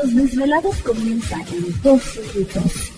Los desvelados comienzan en 2 minutos.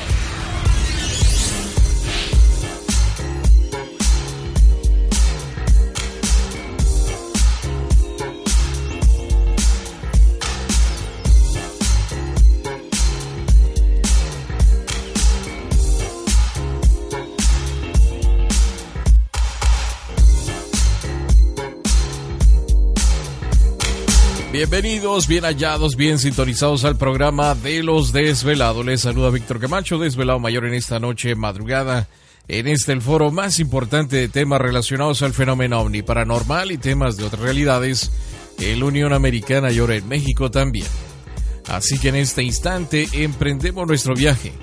Bienvenidos, bien hallados, bien sintonizados al programa de los desvelados. Les saluda Víctor Camacho, desvelado mayor en esta noche madrugada. En este el foro más importante de temas relacionados al fenómeno ovni paranormal y temas de otras realidades en la Unión Americana y ahora en México también. Así que en este instante emprendemos nuestro viaje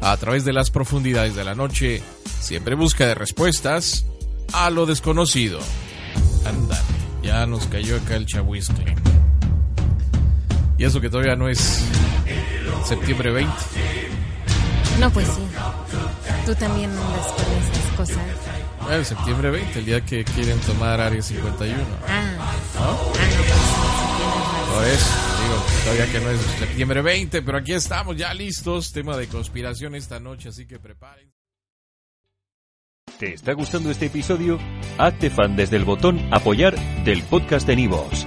a través de las profundidades de la noche, siempre en busca de respuestas a lo desconocido. Andale, ya nos cayó acá el chahuiscle. Y eso que todavía no es septiembre 20. No, pues sí. Tú también andas con esas cosas. Bueno, septiembre 20, el día que quieren tomar Área 51. Ah, ¿No? ah, no, pues tienes Por eso, digo, todavía que no es septiembre 20, pero aquí estamos ya listos. Tema de conspiración esta noche, así que preparen. ¿Te está gustando este episodio? Hazte fan desde el botón Apoyar del podcast de Nivos.